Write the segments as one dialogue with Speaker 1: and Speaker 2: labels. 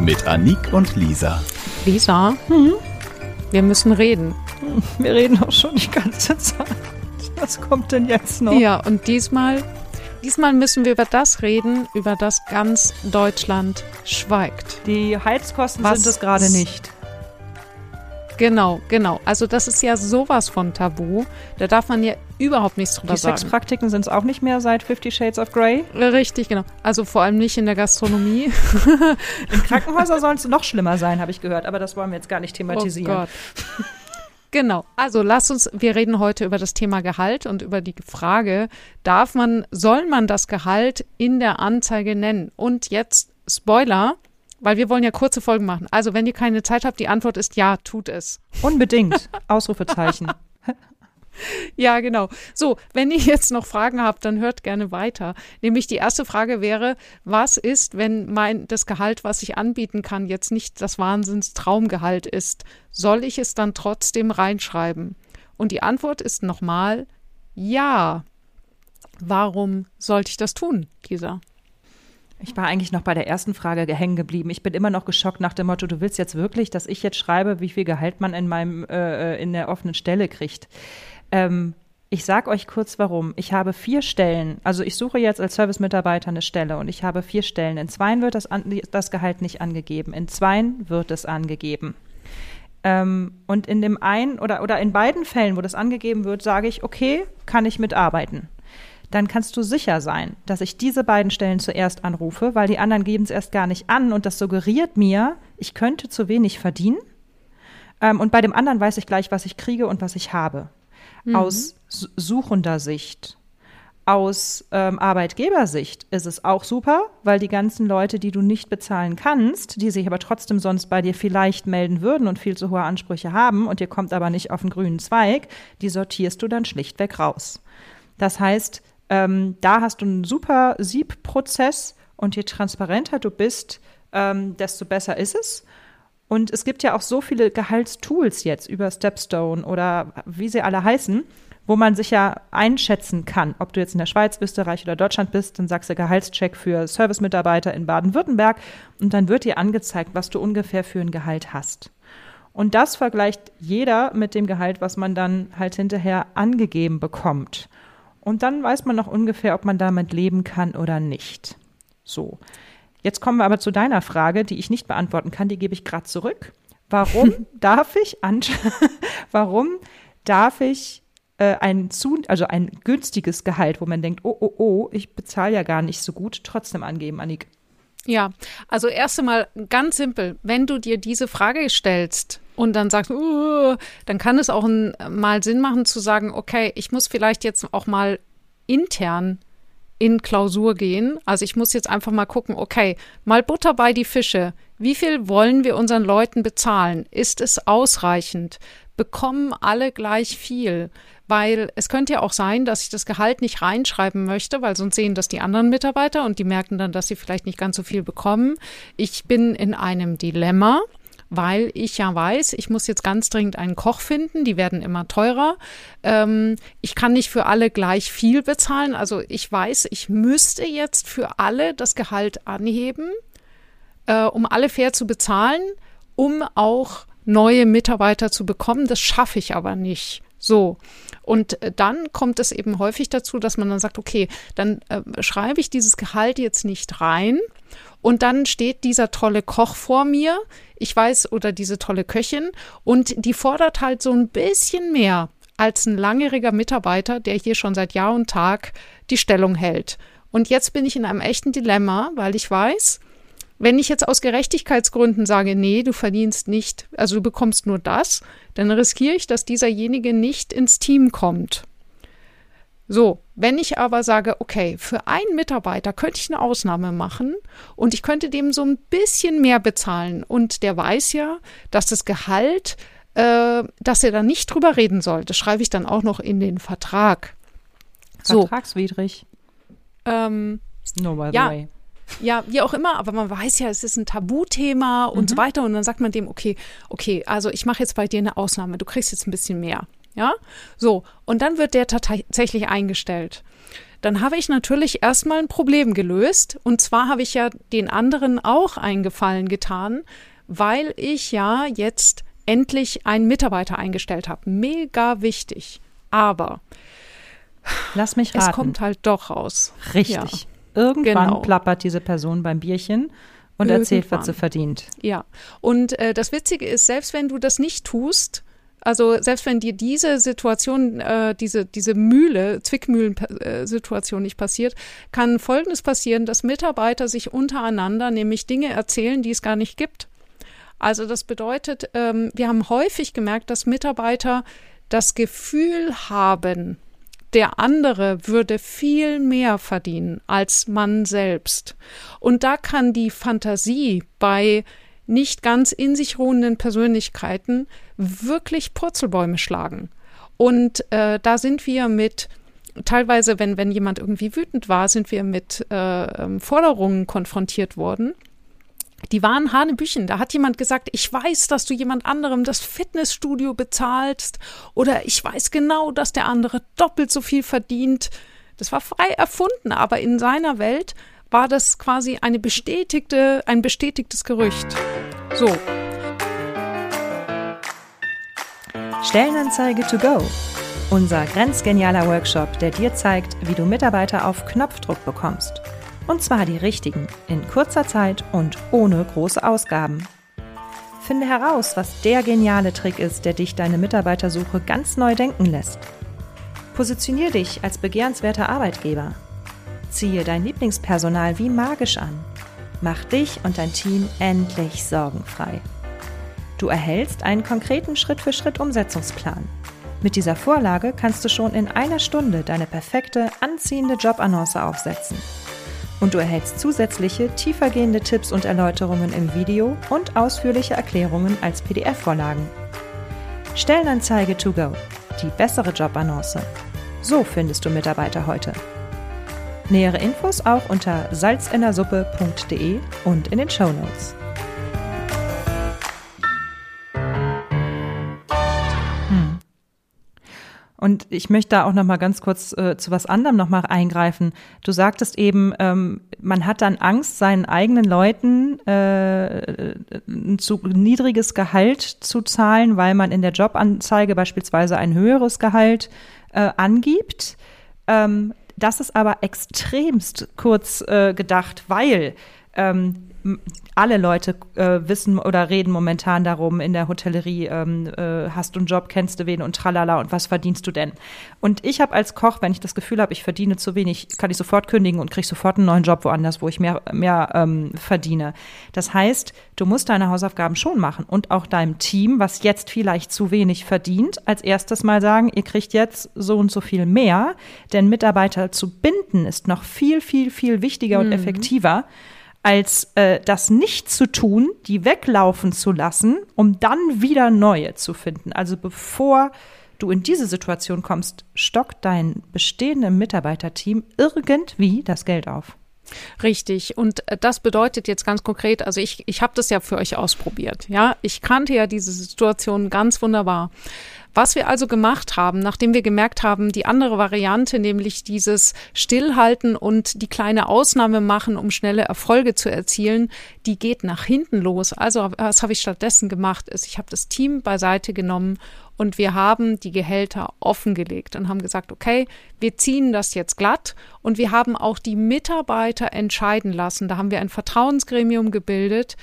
Speaker 1: Mit Anik und Lisa.
Speaker 2: Lisa, hm? wir müssen reden.
Speaker 3: Wir reden auch schon die ganze Zeit. Was kommt denn jetzt noch?
Speaker 2: Ja, und diesmal, diesmal müssen wir über das reden, über das ganz Deutschland schweigt.
Speaker 3: Die Heizkosten Was sind es gerade nicht.
Speaker 2: Genau, genau. Also das ist ja sowas von tabu. Da darf man ja überhaupt nichts drüber
Speaker 3: Die
Speaker 2: sagen.
Speaker 3: Sexpraktiken sind es auch nicht mehr seit Fifty Shades of Grey.
Speaker 2: Richtig, genau. Also vor allem nicht in der Gastronomie.
Speaker 3: In Krankenhäusern sollen es noch schlimmer sein, habe ich gehört. Aber das wollen wir jetzt gar nicht thematisieren.
Speaker 2: Oh Gott. Genau. Also lass uns, wir reden heute über das Thema Gehalt und über die Frage, darf man, soll man das Gehalt in der Anzeige nennen? Und jetzt Spoiler, weil wir wollen ja kurze Folgen machen. Also, wenn ihr keine Zeit habt, die Antwort ist ja, tut es.
Speaker 3: Unbedingt. Ausrufezeichen.
Speaker 2: ja, genau. So, wenn ihr jetzt noch Fragen habt, dann hört gerne weiter. Nämlich die erste Frage wäre, was ist, wenn mein das Gehalt, was ich anbieten kann, jetzt nicht das Wahnsinnstraumgehalt ist? Soll ich es dann trotzdem reinschreiben? Und die Antwort ist nochmal ja. Warum sollte ich das tun, Lisa?
Speaker 3: Ich war eigentlich noch bei der ersten Frage hängen geblieben. Ich bin immer noch geschockt nach dem Motto, du willst jetzt wirklich, dass ich jetzt schreibe, wie viel Gehalt man in meinem äh, in der offenen Stelle kriegt. Ähm, ich sage euch kurz warum. Ich habe vier Stellen, also ich suche jetzt als Service-Mitarbeiter eine Stelle und ich habe vier Stellen. In zweien wird das, an, das Gehalt nicht angegeben, in zweien wird es angegeben. Ähm, und in dem einen oder, oder in beiden Fällen, wo das angegeben wird, sage ich, okay, kann ich mitarbeiten dann kannst du sicher sein, dass ich diese beiden Stellen zuerst anrufe, weil die anderen geben es erst gar nicht an und das suggeriert mir, ich könnte zu wenig verdienen. Ähm, und bei dem anderen weiß ich gleich, was ich kriege und was ich habe. Mhm. Aus suchender Sicht. Aus ähm, Arbeitgebersicht ist es auch super, weil die ganzen Leute, die du nicht bezahlen kannst, die sich aber trotzdem sonst bei dir vielleicht melden würden und viel zu hohe Ansprüche haben und ihr kommt aber nicht auf den grünen Zweig, die sortierst du dann schlichtweg raus. Das heißt, ähm, da hast du einen super Siebprozess und je transparenter du bist, ähm, desto besser ist es. Und es gibt ja auch so viele Gehaltstools jetzt über Stepstone oder wie sie alle heißen, wo man sich ja einschätzen kann, ob du jetzt in der Schweiz, Österreich oder Deutschland bist, dann sagst du Gehaltscheck für Servicemitarbeiter in Baden-Württemberg und dann wird dir angezeigt, was du ungefähr für ein Gehalt hast. Und das vergleicht jeder mit dem Gehalt, was man dann halt hinterher angegeben bekommt. Und dann weiß man noch ungefähr, ob man damit leben kann oder nicht. So. Jetzt kommen wir aber zu deiner Frage, die ich nicht beantworten kann, die gebe ich gerade zurück. Warum darf ich warum darf ich äh, ein zu, also ein günstiges Gehalt, wo man denkt, oh, oh, oh, ich bezahle ja gar nicht so gut, trotzdem angeben, Annik?
Speaker 2: Ja, also erst einmal ganz simpel, wenn du dir diese Frage stellst, und dann sagst, uh, dann kann es auch ein, mal Sinn machen zu sagen, okay, ich muss vielleicht jetzt auch mal intern in Klausur gehen. Also ich muss jetzt einfach mal gucken, okay, mal Butter bei die Fische. Wie viel wollen wir unseren Leuten bezahlen? Ist es ausreichend? Bekommen alle gleich viel? Weil es könnte ja auch sein, dass ich das Gehalt nicht reinschreiben möchte, weil sonst sehen das die anderen Mitarbeiter und die merken dann, dass sie vielleicht nicht ganz so viel bekommen. Ich bin in einem Dilemma weil ich ja weiß, ich muss jetzt ganz dringend einen Koch finden, die werden immer teurer. Ähm, ich kann nicht für alle gleich viel bezahlen. Also ich weiß, ich müsste jetzt für alle das Gehalt anheben, äh, um alle fair zu bezahlen, um auch neue Mitarbeiter zu bekommen. Das schaffe ich aber nicht. So. Und äh, dann kommt es eben häufig dazu, dass man dann sagt, okay, dann äh, schreibe ich dieses Gehalt jetzt nicht rein. Und dann steht dieser tolle Koch vor mir, ich weiß, oder diese tolle Köchin, und die fordert halt so ein bisschen mehr als ein langjähriger Mitarbeiter, der hier schon seit Jahr und Tag die Stellung hält. Und jetzt bin ich in einem echten Dilemma, weil ich weiß, wenn ich jetzt aus Gerechtigkeitsgründen sage, nee, du verdienst nicht, also du bekommst nur das, dann riskiere ich, dass dieserjenige nicht ins Team kommt. So, wenn ich aber sage, okay, für einen Mitarbeiter könnte ich eine Ausnahme machen und ich könnte dem so ein bisschen mehr bezahlen und der weiß ja, dass das Gehalt, äh, dass er da nicht drüber reden soll. Das schreibe ich dann auch noch in den Vertrag.
Speaker 3: So. Vertragswidrig.
Speaker 2: Ähm,
Speaker 3: no, by the
Speaker 2: ja,
Speaker 3: way.
Speaker 2: Ja, wie auch immer, aber man weiß ja, es ist ein Tabuthema und
Speaker 3: Mhm.
Speaker 2: so weiter. Und dann sagt man dem, okay, okay, also ich mache jetzt bei dir eine Ausnahme, du kriegst jetzt ein bisschen mehr. Ja, so. Und dann wird der tatsächlich eingestellt. Dann habe ich natürlich erstmal ein Problem gelöst. Und zwar habe ich ja den anderen auch einen Gefallen getan, weil ich ja jetzt endlich einen Mitarbeiter eingestellt habe. Mega wichtig. Aber
Speaker 3: Lass mich raten.
Speaker 2: es kommt halt doch raus.
Speaker 3: Richtig. Irgendwann
Speaker 2: Genau.
Speaker 3: plappert diese Person beim Bierchen und erzählt, was
Speaker 2: Irgendwann.
Speaker 3: sie verdient.
Speaker 2: Ja, und äh, das Witzige ist, selbst wenn du das nicht tust, also selbst wenn dir diese Situation, äh, diese, diese Mühle, Zwickmühlen-Situation nicht passiert, kann Folgendes passieren, dass Mitarbeiter sich untereinander nämlich Dinge erzählen, die es gar nicht gibt. Also das bedeutet, ähm, wir haben häufig gemerkt, dass Mitarbeiter das Gefühl haben, der andere würde viel mehr verdienen als man selbst. Und da kann die Fantasie bei nicht ganz in sich ruhenden Persönlichkeiten wirklich Purzelbäume schlagen. Und äh, da sind wir mit teilweise, wenn, wenn jemand irgendwie wütend war, sind wir mit äh, ähm, Forderungen konfrontiert worden. Die waren Hanebüchen. Da hat jemand gesagt, ich weiß, dass du jemand anderem das Fitnessstudio bezahlst oder ich weiß genau, dass der andere doppelt so viel verdient. Das war frei erfunden, aber in seiner Welt war das quasi eine bestätigte, ein bestätigtes Gerücht. So,
Speaker 3: Stellenanzeige to go. Unser grenzgenialer Workshop, der dir zeigt, wie du Mitarbeiter auf Knopfdruck bekommst. Und zwar die richtigen, in kurzer Zeit und ohne große Ausgaben. Finde heraus, was der geniale Trick ist, der dich deine Mitarbeitersuche ganz neu denken lässt. Positionier dich als begehrenswerter Arbeitgeber. Ziehe dein Lieblingspersonal wie magisch an. Mach dich und dein Team endlich sorgenfrei. Du erhältst einen konkreten Schritt-für-Schritt-Umsetzungsplan. Mit dieser Vorlage kannst du schon in einer Stunde deine perfekte, anziehende Jobannonce aufsetzen. Und du erhältst zusätzliche, tiefergehende Tipps und Erläuterungen im Video und ausführliche Erklärungen als PDF-Vorlagen. Stellenanzeige to go. Die bessere Jobannonce. So findest du Mitarbeiter heute. Nähere Infos auch unter salzinnersuppe.de und in den Show Notes. Und ich möchte da auch noch mal ganz kurz äh, zu was anderem noch mal eingreifen. Du sagtest eben, ähm, man hat dann Angst, seinen eigenen Leuten äh, ein zu niedriges Gehalt zu zahlen, weil man in der Jobanzeige beispielsweise ein höheres Gehalt äh, angibt. Ähm, das ist aber extremst kurz äh, gedacht, weil ähm, alle Leute äh, wissen oder reden momentan darum in der Hotellerie, ähm, äh, hast du einen Job, kennst du wen und tralala und was verdienst du denn? Und ich habe als Koch, wenn ich das Gefühl habe, ich verdiene zu wenig, kann ich sofort kündigen und kriege sofort einen neuen Job woanders, wo ich mehr, mehr ähm, verdiene. Das heißt, du musst deine Hausaufgaben schon machen und auch deinem Team, was jetzt vielleicht zu wenig verdient, als erstes mal sagen, ihr kriegt jetzt so und so viel mehr, denn Mitarbeiter zu binden ist noch viel, viel, viel wichtiger und effektiver als äh, das nicht zu tun, die weglaufen zu lassen, um dann wieder neue zu finden. Also bevor du in diese Situation kommst, stockt dein bestehendes Mitarbeiterteam irgendwie das Geld auf.
Speaker 2: Richtig. Und äh, das bedeutet jetzt ganz konkret, also ich, ich habe das ja für euch ausprobiert. Ja, ich kannte ja diese Situation ganz wunderbar. Was wir also gemacht haben, nachdem wir gemerkt haben, die andere Variante, nämlich dieses Stillhalten und die kleine Ausnahme machen, um schnelle Erfolge zu erzielen, die geht nach hinten los. Also was habe ich stattdessen gemacht, ist, ich habe das Team beiseite genommen und wir haben die Gehälter offengelegt und haben gesagt, okay, wir ziehen das jetzt glatt und wir haben auch die Mitarbeiter entscheiden lassen. Da haben wir ein Vertrauensgremium gebildet.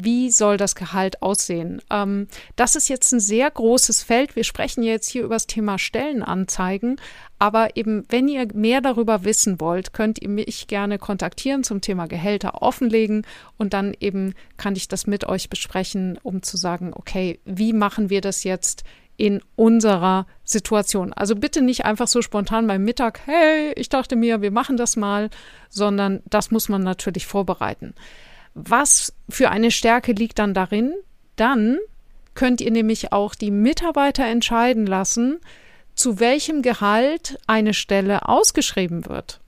Speaker 2: Wie soll das Gehalt aussehen? Ähm, das ist jetzt ein sehr großes Feld. Wir sprechen jetzt hier über das Thema Stellenanzeigen. Aber eben, wenn ihr mehr darüber wissen wollt, könnt ihr mich gerne kontaktieren zum Thema Gehälter offenlegen. Und dann eben kann ich das mit euch besprechen, um zu sagen, okay, wie machen wir das jetzt in unserer Situation. Also bitte nicht einfach so spontan beim Mittag, hey, ich dachte mir, wir machen das mal, sondern das muss man natürlich vorbereiten. Was für eine Stärke liegt dann darin? Dann könnt ihr nämlich auch die Mitarbeiter entscheiden lassen, zu welchem Gehalt eine Stelle ausgeschrieben wird.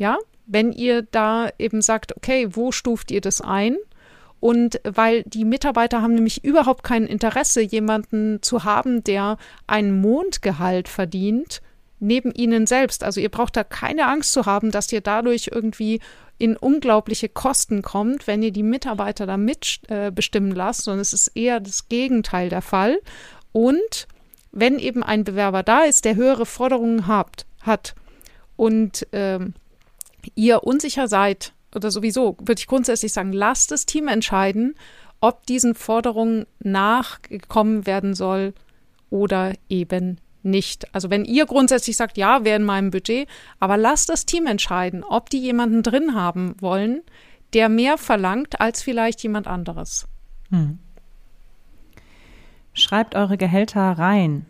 Speaker 2: Ja, wenn ihr da eben sagt, okay, wo stuft ihr das ein? Und weil die Mitarbeiter haben nämlich überhaupt kein Interesse, jemanden zu haben, der ein Mondgehalt verdient, neben ihnen selbst. Also ihr braucht da keine Angst zu haben, dass ihr dadurch irgendwie in unglaubliche Kosten kommt, wenn ihr die Mitarbeiter da mitbestimmen äh, lasst, sondern es ist eher das Gegenteil der Fall. Und wenn eben ein Bewerber da ist, der höhere Forderungen habt, hat und ähm, ihr unsicher seid, oder sowieso, würde ich grundsätzlich sagen, lasst das Team entscheiden, ob diesen Forderungen nachgekommen werden soll oder eben nicht. Also wenn ihr grundsätzlich sagt, ja, wäre in meinem Budget, aber lasst das Team entscheiden, ob die jemanden drin haben wollen, der mehr verlangt als vielleicht jemand anderes. Hm.
Speaker 3: Schreibt eure Gehälter rein.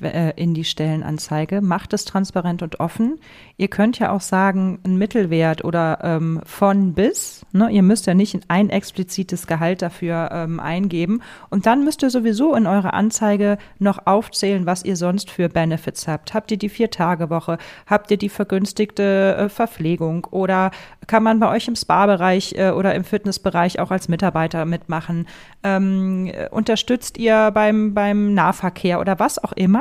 Speaker 3: Äh, in die Stellenanzeige. Macht es transparent und offen. Ihr könnt ja auch sagen, ein Mittelwert oder ähm, von bis. Ne? Ihr müsst ja nicht ein explizites Gehalt dafür ähm, eingeben. Und dann müsst ihr sowieso in eurer Anzeige noch aufzählen, was ihr sonst für Benefits habt. Habt ihr die Vier-Tage-Woche? Habt ihr die vergünstigte äh, Verpflegung? Oder kann man bei euch im Spa-Bereich äh, oder im Fitnessbereich auch als Mitarbeiter mitmachen? Ähm, unterstützt ihr beim, beim Nahverkehr oder was auch immer?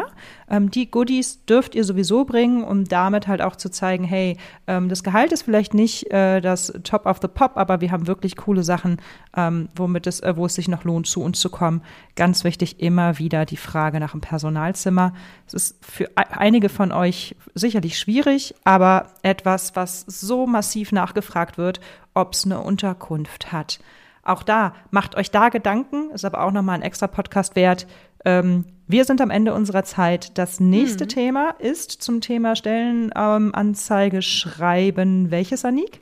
Speaker 3: Ähm, die Goodies dürft ihr sowieso bringen, um damit halt auch zu zeigen, hey, ähm, das Gehalt ist vielleicht nicht äh, das Top of the Pop, aber wir haben wirklich coole Sachen, ähm, womit es, äh, wo es sich noch lohnt, zu uns zu kommen. Ganz wichtig immer wieder die Frage nach dem Personalzimmer. Es ist für einige von euch sicherlich schwierig, aber etwas, was so massiv nachgefragt wird, ob es eine Unterkunft hat. Auch da, macht euch da Gedanken, ist aber auch nochmal ein extra Podcast wert. Ähm, wir sind am Ende unserer Zeit. Das nächste hm. Thema ist zum Thema Stellenanzeige ähm, schreiben. Welches, Anik?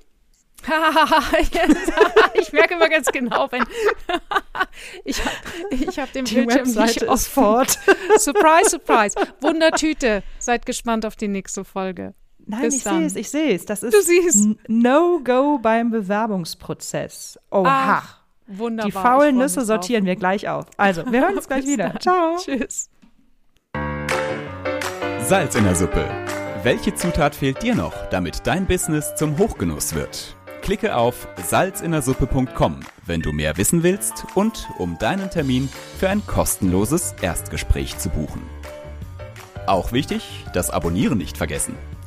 Speaker 2: ich merke immer ganz genau, wenn ich, ich habe den
Speaker 3: Die Bildschirm Webseite nicht
Speaker 2: ist fort. surprise, surprise. Wundertüte. Seid gespannt auf die nächste Folge.
Speaker 3: Nein, Bis ich sehe es, ich sehe es. Das
Speaker 2: ist
Speaker 3: No-Go beim Bewerbungsprozess. Oha. Ach,
Speaker 2: wunderbar.
Speaker 3: Die faulen Nüsse sortieren wir gleich auf. Also, wir hören uns gleich wieder. Dann. Ciao.
Speaker 2: Tschüss.
Speaker 1: Salz in der Suppe. Welche Zutat fehlt dir noch, damit dein Business zum Hochgenuss wird? Klicke auf salzinnersuppe.com, wenn du mehr wissen willst und um deinen Termin für ein kostenloses Erstgespräch zu buchen. Auch wichtig, das Abonnieren nicht vergessen